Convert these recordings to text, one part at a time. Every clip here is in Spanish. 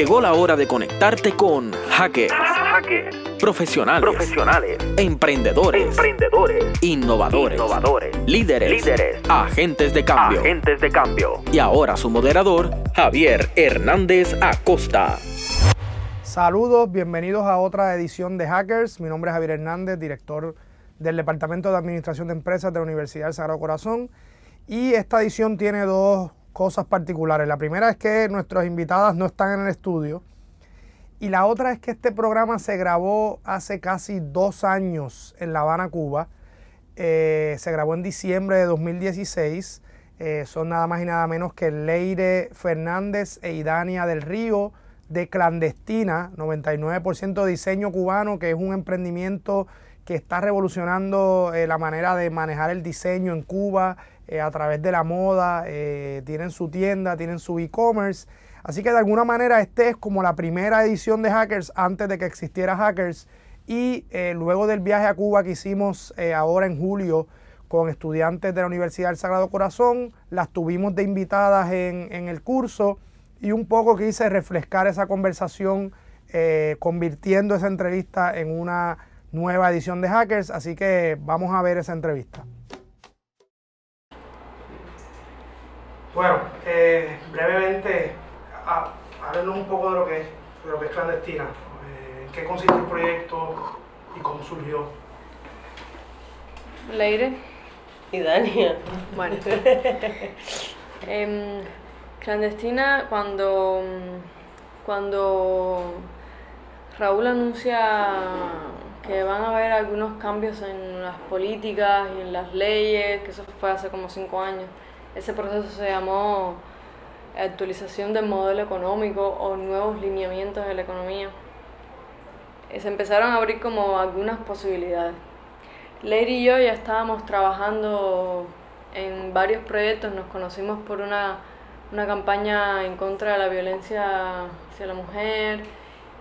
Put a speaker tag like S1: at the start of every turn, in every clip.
S1: Llegó la hora de conectarte con hackers, profesionales,
S2: profesionales,
S1: emprendedores,
S2: emprendedores,
S1: innovadores,
S2: innovadores,
S1: líderes,
S2: líderes,
S1: agentes de cambio.
S2: agentes de cambio.
S1: Y ahora su moderador, Javier Hernández Acosta.
S3: Saludos, bienvenidos a otra edición de Hackers. Mi nombre es Javier Hernández, director del Departamento de Administración de Empresas de la Universidad del Sagrado Corazón. Y esta edición tiene dos cosas particulares. La primera es que nuestras invitadas no están en el estudio. Y la otra es que este programa se grabó hace casi dos años en La Habana, Cuba. Eh, se grabó en diciembre de 2016. Eh, son nada más y nada menos que Leire Fernández e Idania del Río de Clandestina, 99% diseño cubano, que es un emprendimiento que está revolucionando eh, la manera de manejar el diseño en Cuba eh, a través de la moda. eh, tienen su tienda, tienen su e-commerce. Así que de alguna manera este es como la primera edición de Hackers antes de que existiera Hackers. Y eh, luego del viaje a Cuba que hicimos ahora en julio con estudiantes de la Universidad del Sagrado Corazón, las tuvimos de invitadas en, en el curso y un poco quise refrescar esa conversación convirtiendo esa entrevista en una nueva edición de Hackers, así que vamos a ver esa entrevista. Bueno, eh, brevemente, a- háblenos un poco de lo que es, de lo que es clandestina, eh, en qué consiste el proyecto y cómo surgió.
S4: Leire,
S5: Y Dania.
S4: bueno. Em, clandestina, cuando, cuando Raúl anuncia que van a haber algunos cambios en las políticas y en las leyes, que eso fue hace como cinco años, ese proceso se llamó actualización del modelo económico o nuevos lineamientos de la economía. Eh, Se empezaron a abrir como algunas posibilidades. Leire y yo ya estábamos trabajando en varios proyectos, nos conocimos por una, una campaña en contra de la violencia hacia la mujer.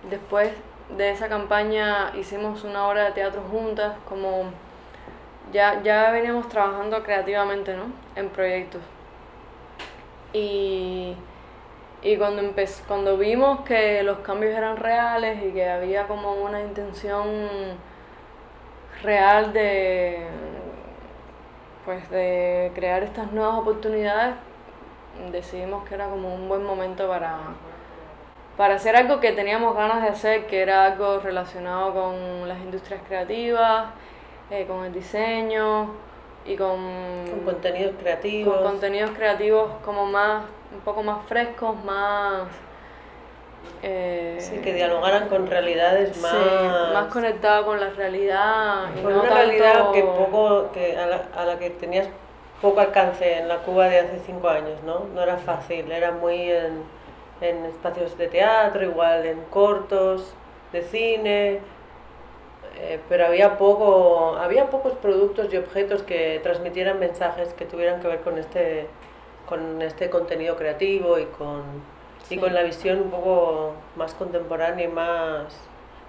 S4: Después de esa campaña hicimos una obra de teatro juntas, como ya, ya veníamos trabajando creativamente ¿no? en proyectos. Y, y cuando, empe- cuando vimos que los cambios eran reales y que había como una intención real de pues de crear estas nuevas oportunidades decidimos que era como un buen momento para para hacer algo que teníamos ganas de hacer que era algo relacionado con las industrias creativas eh, con el diseño y con,
S5: Con contenidos creativos.
S4: con contenidos creativos como más un poco más frescos más eh,
S5: Sí, que dialogaran con realidades
S4: Sí,
S5: más.
S4: más conectado con la realidad y
S5: con
S4: no
S5: una realidad que poco, que a, la, a la que tenías poco alcance en la Cuba de hace cinco años, ¿no? No era fácil, era muy en, en espacios de teatro, igual en cortos, de cine, eh, pero había poco, había pocos productos y objetos que transmitieran mensajes que tuvieran que ver con este, con este contenido creativo y con, y
S4: Sí.
S5: con la visión un poco más contemporánea y más,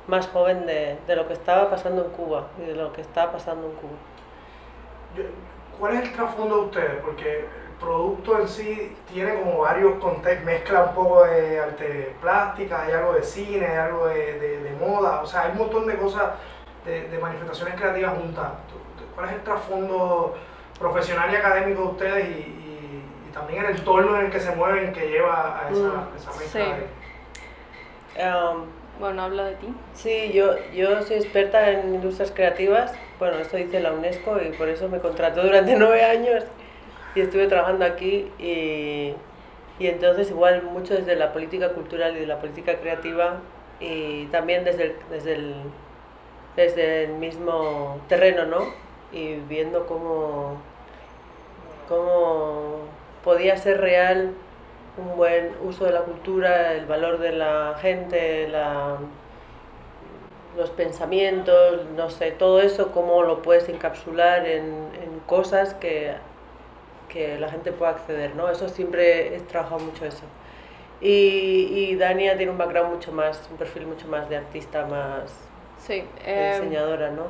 S5: más joven de, de lo que estaba pasando en Cuba y de lo que está pasando en Cuba.
S3: ¿Cuál es el trasfondo de ustedes? Porque el producto en sí tiene como varios contextos, mezcla un poco de arte plástica, hay algo de cine, hay algo de, de- de moda, o sea, hay un montón de cosas, de, de manifestaciones creativas juntas. ¿Tú- tú- ¿Cuál es el trasfondo profesional y académico de ustedes y, y- y también el entorno en el que se mueven que lleva a esa,
S5: Mm,
S3: esa
S4: sí.
S3: mezcla de...
S5: Um,
S4: Bueno, habla de ti.
S5: Sí, yo, yo soy experta en industrias creativas. Bueno, esto dice la UNESCO y por eso me contrató durante nueve años y estuve trabajando aquí. Y, y entonces, igual, mucho desde la política cultural y de la política creativa y también desde el, desde el, desde el mismo terreno, ¿no? Y viendo cómo, cómo podía ser real un buen uso de la cultura, el valor de la gente, los pensamientos, no sé, todo eso, cómo lo puedes encapsular en, en cosas que, que la gente pueda acceder, ¿no? Eso siempre he trabajado mucho eso. Y, y Dania tiene un background mucho más, un perfil mucho más de artista, más
S4: Sí. eh,
S5: diseñadora, ¿no?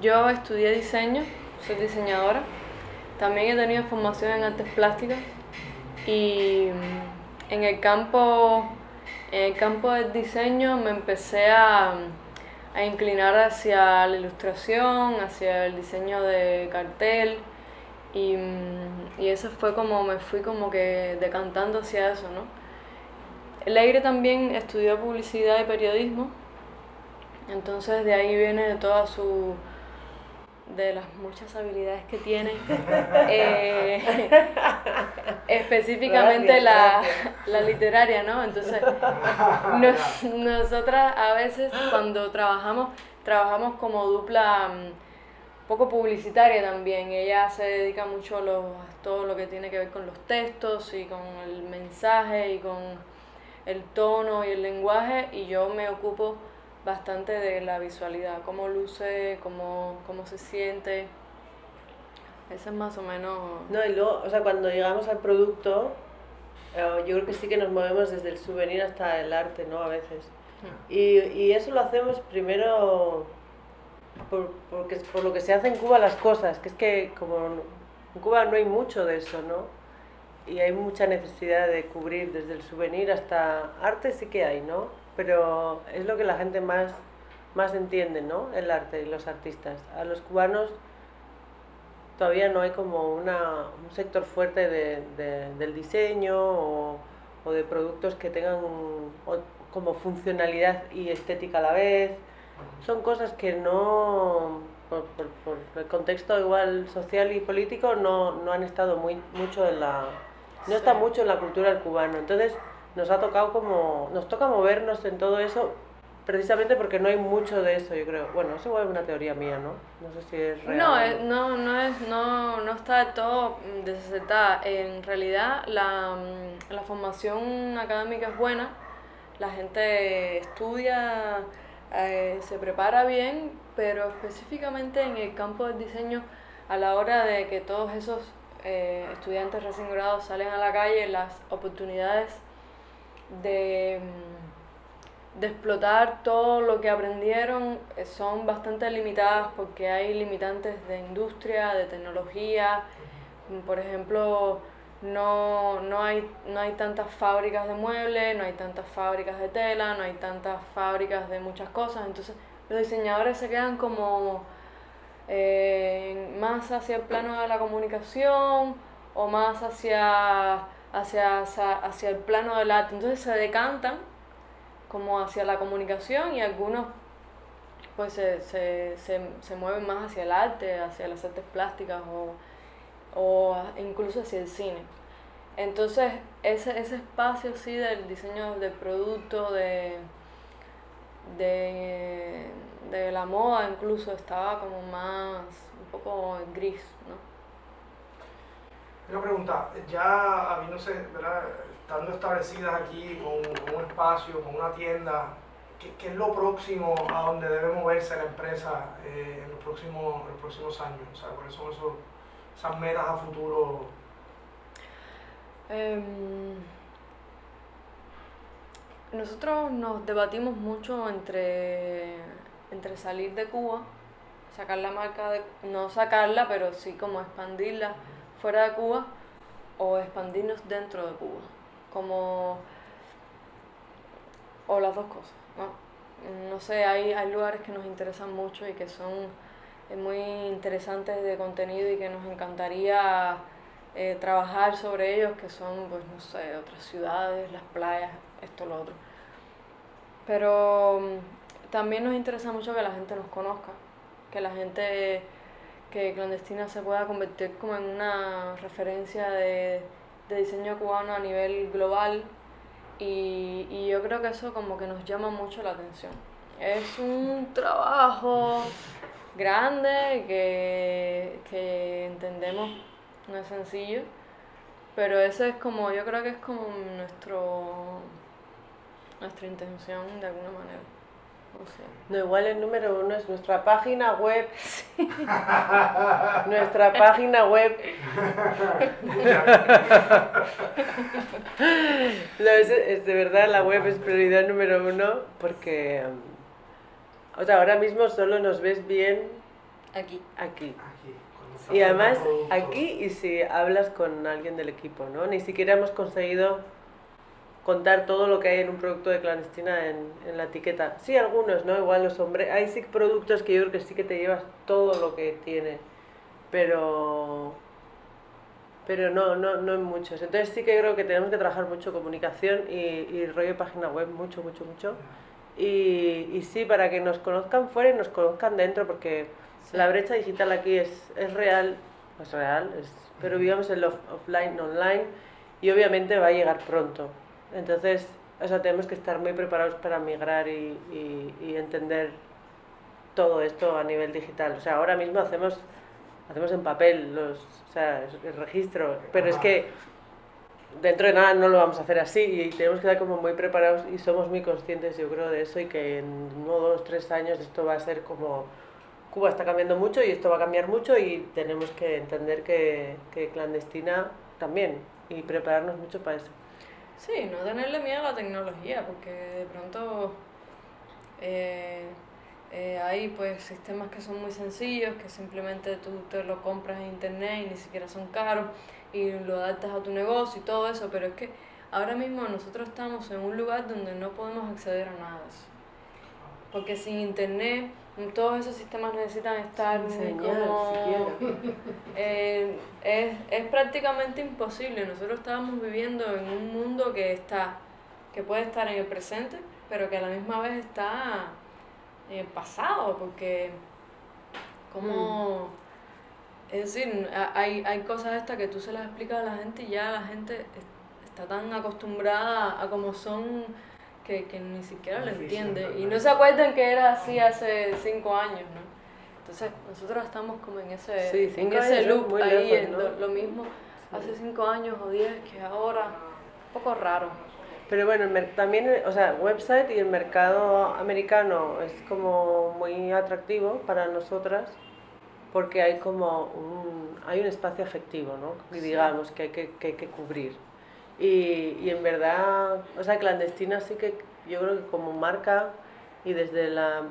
S4: yo estudié diseño, soy diseñadora. También he tenido formación en artes plásticas y mm, en el campo En el campo del diseño me empecé a, a inclinar hacia la ilustración, hacia el diseño de cartel y, y, eso fue como me fui como que decantando hacia eso, ¿no? Leire también estudió publicidad y periodismo, entonces de ahí viene toda su de las muchas habilidades que tiene, eh, específicamente la, la, literaria, ¿no? Entonces, nosotras a veces cuando trabajamos, trabajamos como dupla mm, poco publicitaria también. Ella se dedica mucho a todo lo que tiene que ver con los textos y con el mensaje y con el tono y el lenguaje y yo me ocupo bastante de la visualidad, cómo luce, cómo, cómo se siente. Ese es más o menos...
S5: No, y luego, o sea, cuando llegamos al producto, eh, yo creo que sí que nos movemos desde el souvenir hasta el arte, ¿no? A veces. Hmm. Y, y eso lo hacemos primero por, porque, por lo que se hace en Cuba las cosas, que es que como en Cuba no hay mucho de eso, ¿no? Y hay mucha necesidad de cubrir desde el souvenir hasta arte sí que hay, ¿no? pero es lo que la gente más, más entiende, ¿no? El arte y los artistas. A los cubanos todavía no hay como una, un sector fuerte de, de, del diseño o, o, de productos que tengan como funcionalidad y estética a la vez. Son cosas que no, por, por, por, el contexto igual social y político, no, no han estado muy, mucho en la... No está mucho en la cultura del cubano. Entonces, nos ha tocado como, nos toca movernos en todo eso precisamente porque no hay mucho de eso, yo creo. Bueno, eso es una teoría mía, ¿no? No sé si es real.
S4: No, eh, no, no, es, no, no está todo desacertada. En realidad, la, mm, la formación académica es buena, la gente estudia, eh, se prepara bien, pero específicamente en el campo del diseño, a la hora de que todos esos eh, estudiantes recién graduados salen a la calle, las oportunidades de, mm, de explotar todo lo que aprendieron eh, son bastante limitadas porque hay limitantes de industria, de tecnología. Mm, por ejemplo, no, no, hay, no hay tantas fábricas de muebles, no hay tantas fábricas de tela, no hay tantas fábricas de muchas cosas. Entonces los diseñadores se quedan como más hacia el plano de la comunicación o más hacia hacia, hacia, el plano del arte. Entonces se decantan como hacia la comunicación y algunos pues se, se, se, se mueven más hacia el arte, hacia las artes plásticas o, o incluso hacia el cine. Entonces ese, ese espacio sí del diseño del producto, de, de, de la moda incluso estaba como más, un poco gris, ¿no?
S3: Una pregunta, ya habiéndose, ¿verdad? estando establecidas aquí con, un espacio, con una tienda, ¿qué, ¿qué, es lo próximo a donde debe moverse la empresa eh, en, los próximos, los próximos años? O sea, ¿cuáles son esos, esas metas a futuro?
S4: Um, nosotros nos debatimos mucho entre, entre salir de Cuba, sacar la marca, de, no sacarla, pero sí como expandirla fuera de Cuba o expandirnos dentro de Cuba, como o las dos cosas, ¿no? No sé, hay, hay lugares que nos interesan mucho y que son eh, muy interesantes de contenido y que nos encantaría eh, trabajar sobre ellos, que son, pues, no sé, otras ciudades, las playas, esto, lo otro. Pero también nos interesa mucho que la gente nos conozca, que la gente que Clandestina se pueda convertir como en una referencia de, de diseño cubano a nivel global y, y, yo creo que eso como que nos llama mucho la atención. Es un trabajo grande que, que entendemos no es sencillo, pero eso es como, yo creo que es como nuestro, nuestra intención de alguna manera.
S5: No, igual el número uno es nuestra página web. nuestra página web. no, es, de verdad la web es prioridad número uno porque, um, o sea, ahora mismo solo nos ves bien
S4: aquí.
S5: Aquí. Y además aquí y si hablas con alguien del equipo, ¿no? Ni siquiera hemos conseguido contar todo lo que hay en un producto de clandestina en, en la etiqueta. Sí, algunos, ¿no? Igual los hombres. Hay sí productos que yo creo que sí que te llevas todo lo que tiene, pero. Pero no, no, no en muchos. Entonces sí que creo que tenemos que trabajar mucho comunicación y, y rollo página web, mucho, mucho, mucho. Y, y sí, para que nos conozcan fuera y nos conozcan dentro, porque la brecha digital aquí es, es real, es real, es, pero vivimos en lo offline, online, y obviamente va a llegar pronto. Entonces, o sea, tenemos que estar muy preparados para migrar y, y, y entender todo esto a nivel digital. O sea, ahora mismo hacemos, hacemos en papel los, o sea, el registro, pero es que dentro de nada no lo vamos a hacer así y tenemos que estar como muy preparados y somos muy conscientes, yo creo, de eso y que en uno, dos, tres años esto va a ser como... Cuba está cambiando mucho y esto va a cambiar mucho y tenemos que entender que, que clandestina también y prepararnos mucho para eso.
S4: Sí, no tenerle miedo a la tecnología, porque de pronto eh, eh, hay pues sistemas que son muy sencillos, que simplemente tú te lo compras en internet y ni siquiera son caros y lo adaptas a tu negocio y todo eso, pero es que ahora mismo nosotros estamos en un lugar donde no podemos acceder a nada. Porque sin internet todos esos sistemas necesitan estar como... eh, es, es prácticamente imposible. Nosotros estábamos viviendo en un mundo que está, que puede estar en el presente, pero que a la misma vez está en el pasado, porque como... Es decir, hay, hay cosas estas que tú se las explicas a la gente y ya la gente es- está tan acostumbrada a como son que, que ni siquiera lo entiende. Y no se acuerdan que era así hace cinco años, ¿no? Entonces nosotros estamos como en ese,
S5: Sí,
S4: en ese loop ahí,
S5: lejos, ¿no?
S4: lo, lo mismo hace cinco años o diez que ahora, un poco raro.
S5: Pero bueno, también, o sea, website y el mercado americano es como muy atractivo para nosotras porque hay como un, hay un espacio afectivo, ¿no? Y digamos, que hay que, que hay que cubrir. Y, y en verdad, o sea, clandestina sí que yo creo que como marca y desde la,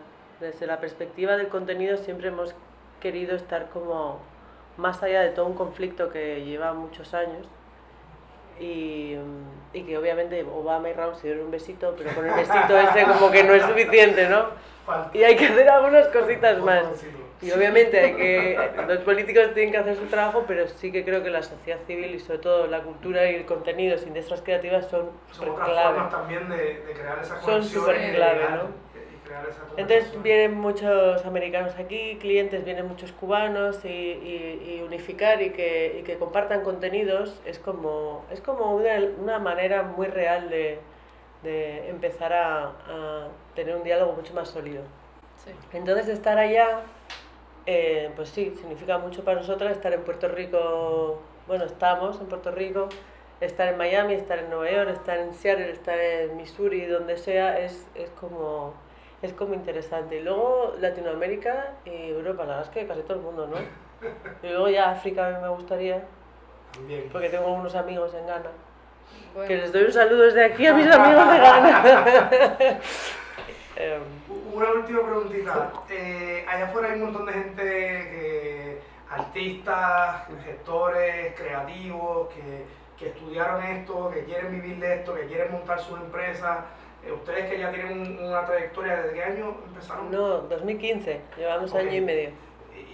S5: desde la perspectiva del contenido siempre hemos querido estar como más allá de todo un conflicto que lleva muchos años y, y que obviamente Obama y Raúl se dieron un besito, pero con el besito ese como que no es suficiente, ¿no? Y hay que hacer algunas cositas más. Y obviamente hay que, los políticos tienen que hacer su trabajo, pero sí que creo que la sociedad civil y sobre todo la cultura y el contenido, las industrias creativas son
S3: Son
S5: súper
S3: otras
S5: clave.
S3: formas también de, de crear esa
S5: Son súper clave, ¿no? Entonces vienen muchos americanos aquí, clientes, vienen muchos cubanos y, y- y unificar y que, y que compartan contenidos es como, es como una, una manera muy real de, de empezar a, a tener un diálogo mucho más sólido.
S4: Sí.
S5: Entonces estar allá, eh, pues sí, significa mucho para nosotras estar en Puerto Rico, bueno, estamos en Puerto Rico, estar en Miami, estar en Nueva York, estar en Seattle, estar en Missouri, donde sea, es, es como es como interesante. Y luego Latinoamérica y Europa, la verdad es que casi todo el mundo, ¿no? Y luego ya África a mí me gustaría,
S3: También.
S5: porque tengo unos amigos en Ghana.
S4: Bueno,
S5: Que les doy un saludo desde aquí a mis amigos de Ghana. Em,
S3: Una última preguntita. Eh, allá afuera hay un montón de gente, que, artistas, gestores, creativos, que, que estudiaron esto, que quieren vivir de esto, que quieren montar sus empresas. Eh, ustedes que ya tienen un- una trayectoria, ¿desde qué año empezaron?
S5: no, 2015, llevamos
S3: Ok.
S5: año y medio.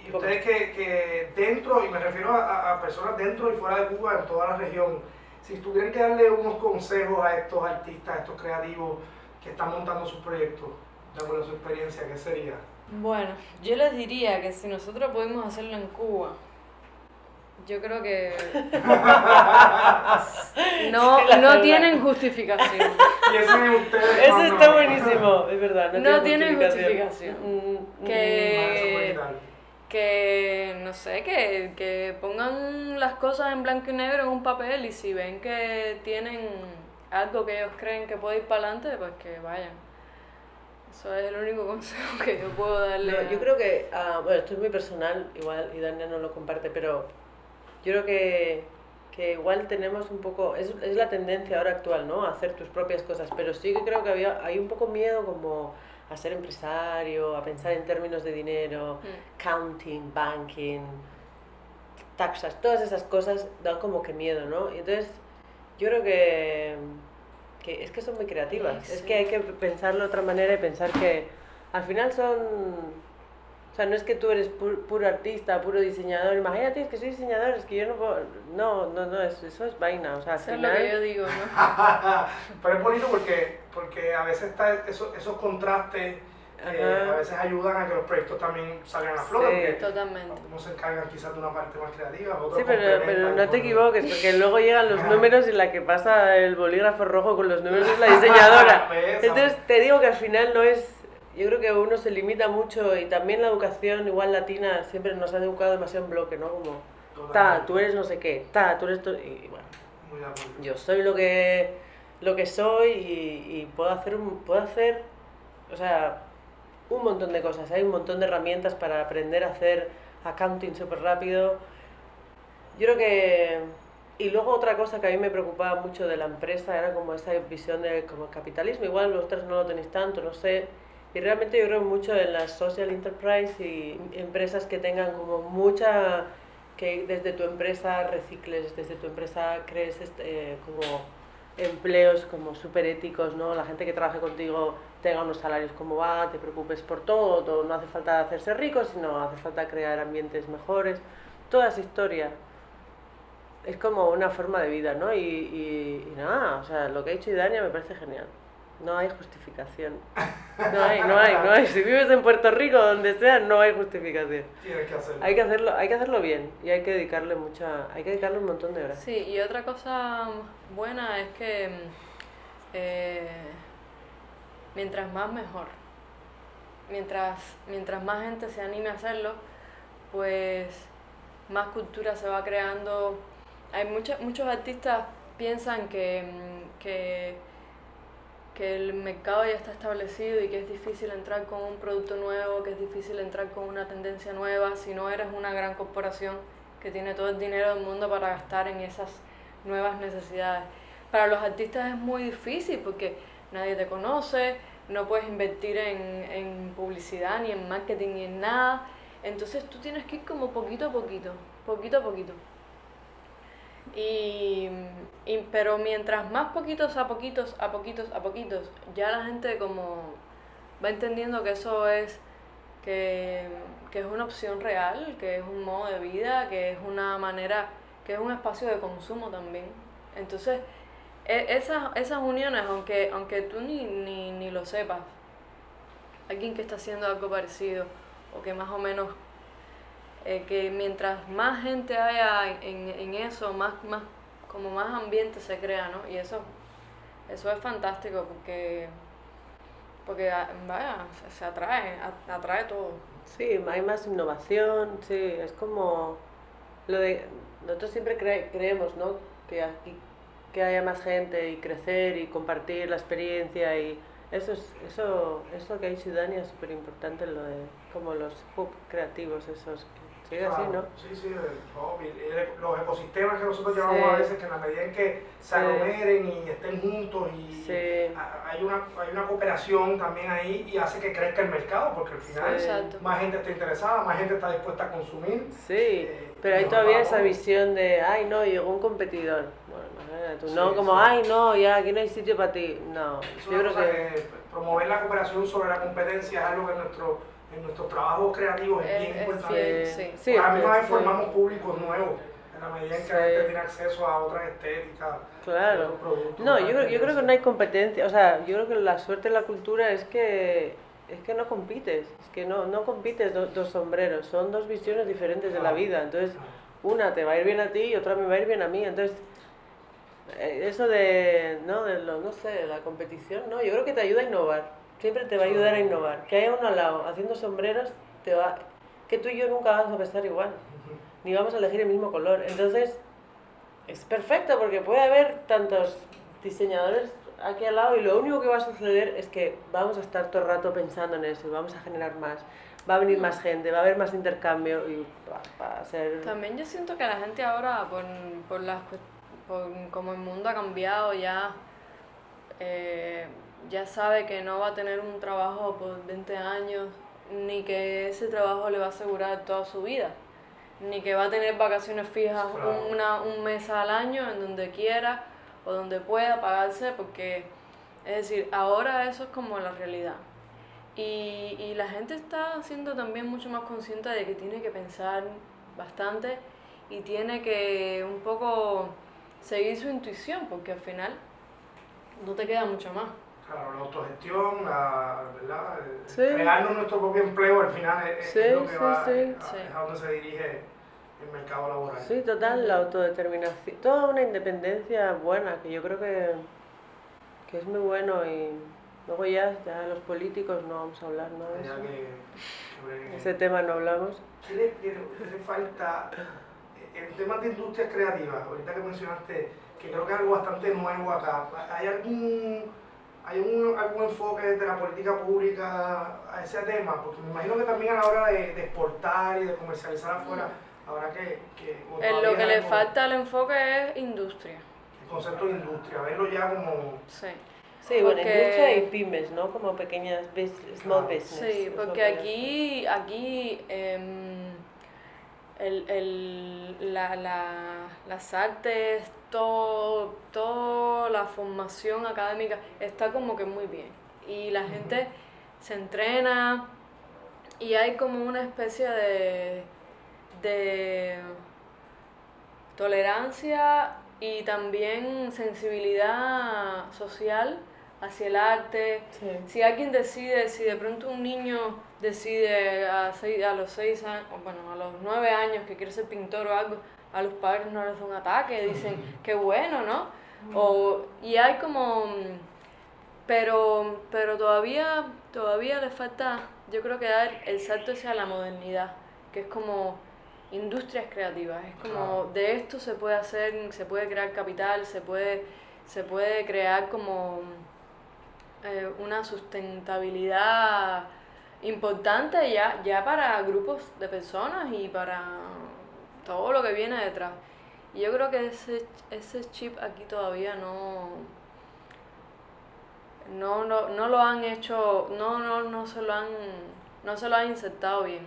S3: Y ustedes que, que dentro, y me refiero a, a personas dentro y fuera de Cuba, en toda la región, si tuvieran que darle unos consejos a estos artistas, a estos creativos que están montando sus proyectos, de acuerdo a su experiencia, ¿qué sería?
S4: Bueno, yo les diría que si nosotros pudimos hacerlo en Cuba, yo creo que no, no tienen justificación.
S3: Y eso es ustedes.
S5: Eso
S3: cuando-
S5: está buenísimo, es verdad. No,
S4: No tiene justificación.
S5: Mm, mm,
S4: Que-
S3: Ah.
S4: Que, no sé, que, que pongan las cosas en blanco y negro en un papel y si ven que tienen algo que ellos creen que puede ir para adelante, pues que vayan. Eso es el único consejo que yo puedo darle.
S5: No,
S4: a-
S5: yo creo que, ah, bueno, esto es muy personal, igual, y Dania no lo comparte, pero yo creo que, que igual tenemos un poco, es, es la tendencia ahora actual, ¿no? A hacer tus propias cosas, pero sí que creo que había, hay un poco miedo como a ser empresario, a pensar en términos de dinero,
S4: Mm.
S5: counting, banking, taxas, todas esas cosas dan como que miedo, ¿no? Y entonces yo creo que, que es que son muy creativas. Es que hay que pensarlo de otra manera y pensar que al final son... O sea, no es que tú eres puro artista, puro diseñador. Imagínate, es que soy diseñador, es que yo no puedo... No, no, no, eso, es vaina. O sea, al
S4: Eso
S5: final...
S4: es lo que yo digo, ¿no?
S3: Pero es bonito porque, porque a veces está esos, esos contrastes eh, a veces ayudan a que los proyectos también salgan a flote.
S5: Sí.
S4: Totalmente.
S3: Unos se encargan quizás de una parte más creativa, otros
S5: Sí, pero, pero no te equivoques, porque luego llegan los números y la que pasa el bolígrafo rojo con los números es la diseñadora. Entonces te digo que al final no es... Yo creo que uno se limita mucho y también la educación, igual latina, siempre nos han educado demasiado en bloque, ¿no? Como, ta, tú eres no sé qué, ta, tú eres... to-". Y bueno,
S3: Muy
S5: yo soy lo que, lo que soy y, y puedo, hacer un, puedo hacer, o sea, un montón de cosas. Hay un montón de herramientas para aprender a hacer accounting súper rápido. Yo creo que... Y luego otra cosa que a mí me preocupaba mucho de la empresa era como esa visión de como capitalismo. Igual vosotros no lo tenéis tanto, no sé. Y realmente yo creo mucho en las social enterprise y empresas que tengan como mucha... que desde tu empresa recicles, desde tu empresa crees este, eh, como empleos como súper éticos, ¿no? La gente que trabaje contigo tenga unos salarios como va, te preocupes por todo, todo, no hace falta hacerse rico, sino hace falta crear ambientes mejores. Toda esa historia es como una forma de vida, ¿no? Y, y, y nada, o sea, lo que ha dicho Idania me parece genial. No hay justificación. No hay, no hay, no hay. Si vives en Puerto Rico, donde sea, no hay justificación.
S3: Tienes que hacerlo.
S5: Hay que hacerlo, hay que hacerlo bien y hay que dedicarle mucha, hay que dedicarle un montón de horas.
S4: Sí, y otra cosa buena es que mm, eh, mientras más mejor. Mientras, mientras más gente se anime a hacerlo, pues más cultura se va creando. Hay muchos muchos artistas piensan que, mm, que, que el mercado ya está establecido y que es difícil entrar con un producto nuevo, que es difícil entrar con una tendencia nueva si no eres una gran corporación que tiene todo el dinero del mundo para gastar en esas nuevas necesidades. Para los artistas es muy difícil porque nadie te conoce, no puedes invertir en, en publicidad, ni en marketing, ni en nada. Entonces tú tienes que ir como poquito a poquito, poquito a poquito. Y, y- pero mientras más poquitos a poquitos, a poquitos, a poquitos, ya la gente como va entendiendo que eso es, que, que es una opción real, que es un modo de vida, que es una manera, que es un espacio de consumo también. Entonces, esas, esas uniones, aunque, aunque tú ni, ni, ni lo sepas, alguien que está haciendo algo parecido o que más o menos eh, que mientras más gente haya en, en eso, más, más, como más ambiente se crea, ¿no? Y eso, eso es fantástico porque, porque ah, vaya, se, atrae, atrae todo.
S5: Sí, hay más innovación, sí, es como lo de nosotros siempre cre- creemos, ¿no? Que aquí que haya más gente y crecer y compartir la experiencia y eso es eso eso que hay Dani es súper importante lo de como los hub creativos esos que sigue así, ¿no?
S3: Sí, sí, el el- los ecosistemas que nosotros llamamos
S5: Sí.
S3: a veces, que en la medida en que se
S5: Sí.
S3: aglomeren y estén juntos y
S5: Sí.
S3: a- hay una, hay una cooperación también ahí y hace que crezca el mercado, porque al final más gente está interesada, más gente está dispuesta a consumir.
S5: Sí,
S3: Eh,
S5: pero hay todavía esa visión de, ay, no, llegó un competidor. Bueno, tú,
S3: Sí,
S5: no, como,
S3: sí.
S5: ay, no, ya aquí no hay sitio para ti. No,
S3: Es
S5: yo
S3: una
S5: creo
S3: cosa
S5: que...
S3: que promover la cooperación sobre la competencia es algo que en, nuestro, en nuestros trabajos creativos es,
S4: Es-
S3: bien importante.
S4: sí.
S5: Sí,
S3: vez
S5: sí.
S3: formamos públicos nuevos, en la medida en que la gente tiene acceso a otras estéticas.
S5: Claro.
S3: otros productos,
S5: No, yo creo, yo creo que no hay competencia. O sea, yo creo que la suerte en la cultura es que es que no compites. Es que no, no compites do- dos sombreros. Son dos visiones diferentes de la vida. Entonces, una te va a ir bien a ti y otra me va a ir bien a mí. Entonces, eso de, ¿no? de lo, no sé, la competición, no, yo creo que te ayuda a innovar. Siempre te va a ayudar a innovar. Que haya uno al lado haciendo sombreros, te va, que tú y yo nunca vamos a pensar igual. Ni vamos a elegir el mismo color. Entonces, es perfecto porque puede haber tantos diseñadores aquí al lado y lo único que va a suceder es que vamos a estar todo el rato pensando en eso y vamos a generar más. Va a venir más gente, va a haber más intercambio y va, va a ser...
S4: También yo siento que la gente ahora, por, por, las, cues- por como el mundo ha cambiado, ya, eh, ya sabe que no va a tener un trabajo por 20 años, ni que ese trabajo le va a asegurar toda su vida, ni que va a tener vacaciones fijas
S3: Claro.
S4: una, un mes al año en donde quiera o donde pueda pagarse, porque Es decir, ahora eso es como la realidad. Y, y la gente está siendo también mucho más consciente de que tiene que pensar bastante y tiene que un poco seguir su intuición, porque al final no te queda mucho más.
S3: Claro, la autogestión, la, ¿verdad? crearnos nuestro propio empleo al final es, lo que va, es a donde se dirige el mercado laboral.
S5: Sí, total, la autodeterminación, toda una independencia buena, que yo creo que, que es muy bueno y luego ya, ya los políticos no vamos a hablar ¿no? de eso. Ese tema no hablamos.
S3: ¿Qué le, qué le falta en temas de industrias creativas? Ahorita que mencionaste que creo que es algo bastante nuevo acá, ¿hay algún ¿Hay un, algún enfoque de la política pública a ese tema? Porque me imagino que también a la hora de, exportar y de comercializar afuera, habrá que...
S4: que lo que le falta al enfoque es industria.
S3: El concepto de industria, verlo ya como...
S4: Sí.
S5: Sí, bueno, industria y pymes, ¿no? Como pequeñas small business.
S4: Sí, porque aquí, aquí em, el, el, la, la, las artes, todo, toda la formación académica está como que muy bien. Y la gente se entrena y hay como una especie de, de tolerancia y también sensibilidad social hacia el arte. Si alguien decide, si de pronto un niño decide a, a los seis años, bueno, a los nueve años que quiere ser pintor o algo, a los padres no les da un ataque, dicen, qué bueno, ¿no? O, y hay como, pero, pero todavía, todavía le falta, yo creo que dar el salto hacia la modernidad, que es como industrias creativas, es como de esto se puede hacer, se puede crear capital, se puede, se puede crear como eh, una sustentabilidad importante ya, ya para grupos de personas y para todo lo que viene detrás. Y yo creo que ese, ese chip aquí todavía no, no, no, no lo han hecho, no, no, no se lo han, no se lo han insertado bien.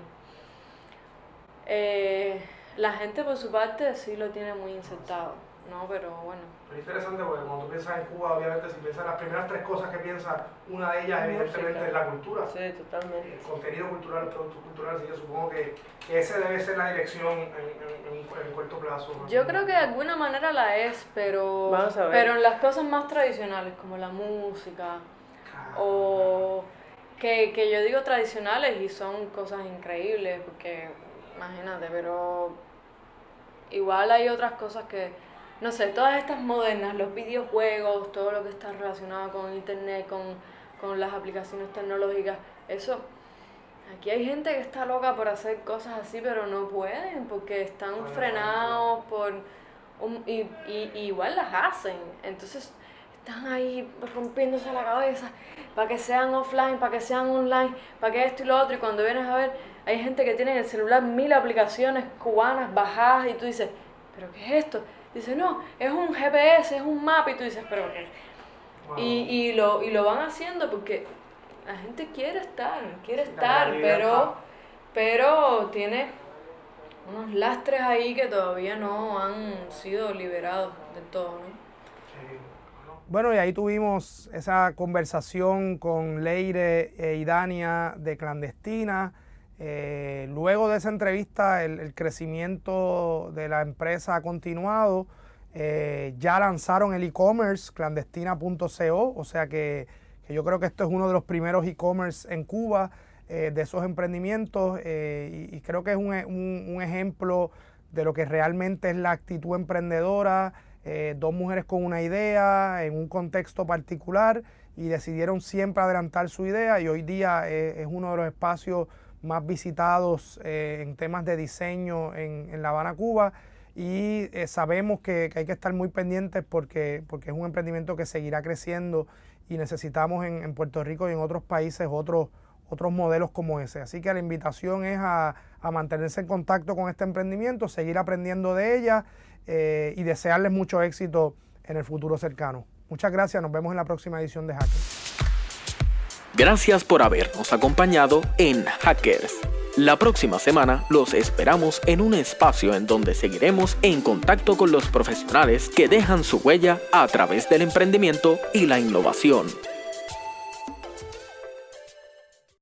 S4: Eh, la gente por su parte sí lo tiene muy insertado. No, pero bueno.
S3: Es interesante porque cuando tú piensas en Cuba, obviamente, si piensas las primeras tres cosas que piensas, una de ellas evidentemente es la cultura.
S5: Sí, totalmente.
S3: El contenido cultural, el producto cultural, así yo supongo que, que ese debe ser la dirección en, en, en, corto plazo.
S4: Yo creo que de alguna manera la es, pero, pero en las cosas más tradicionales, como la música, o que, que yo digo tradicionales y son cosas increíbles, porque imagínate, pero igual hay otras cosas que no sé, todas estas modernas, los videojuegos, todo lo que está relacionado con internet, con, las aplicaciones tecnológicas, eso, aquí hay gente que está loca por hacer cosas así, pero no pueden porque están frenados por... y, y, igual las hacen, entonces están ahí rompiéndose la cabeza para que sean offline, para que sean online, para que esto y lo otro, y cuando vienes a ver, hay gente que tiene en el celular mil aplicaciones cubanas bajadas y tú dices, ¿pero qué es esto? Dice, no, es un GPS, es un mapa, y tú dices, pero qué? Y, y, lo, y lo van haciendo porque la gente quiere estar, quiere estar, pero, pero tiene unos lastres ahí que todavía no han sido liberados de todo, ¿no?
S3: Bueno, y ahí tuvimos esa conversación con Leire e y Dania de Clandestina. Eh, luego de esa entrevista, el, crecimiento de la empresa ha continuado. Eh, ya lanzaron el e-commerce clandestina.co, o sea que, yo creo que esto es uno de los primeros e-commerce en Cuba eh, de esos emprendimientos y, creo que es un, ejemplo de lo que realmente es la actitud emprendedora. dos mujeres con una idea en un contexto particular y decidieron siempre adelantar su idea y hoy día es uno de los espacios más visitados eh, en temas de diseño en, La Habana, Cuba. Y eh, sabemos que, hay que estar muy pendientes porque, porque es un emprendimiento que seguirá creciendo y necesitamos en, Puerto Rico y en otros países otros, otros modelos como ese. Así que la invitación es a, mantenerse en contacto con este emprendimiento, seguir aprendiendo de ella eh, y desearles mucho éxito en el futuro cercano. Muchas gracias, nos vemos en la próxima edición de Hackers.
S1: Gracias por habernos acompañado en Hackers. La próxima semana los esperamos en un espacio en donde seguiremos en contacto con los profesionales que dejan su huella a través del emprendimiento y la innovación.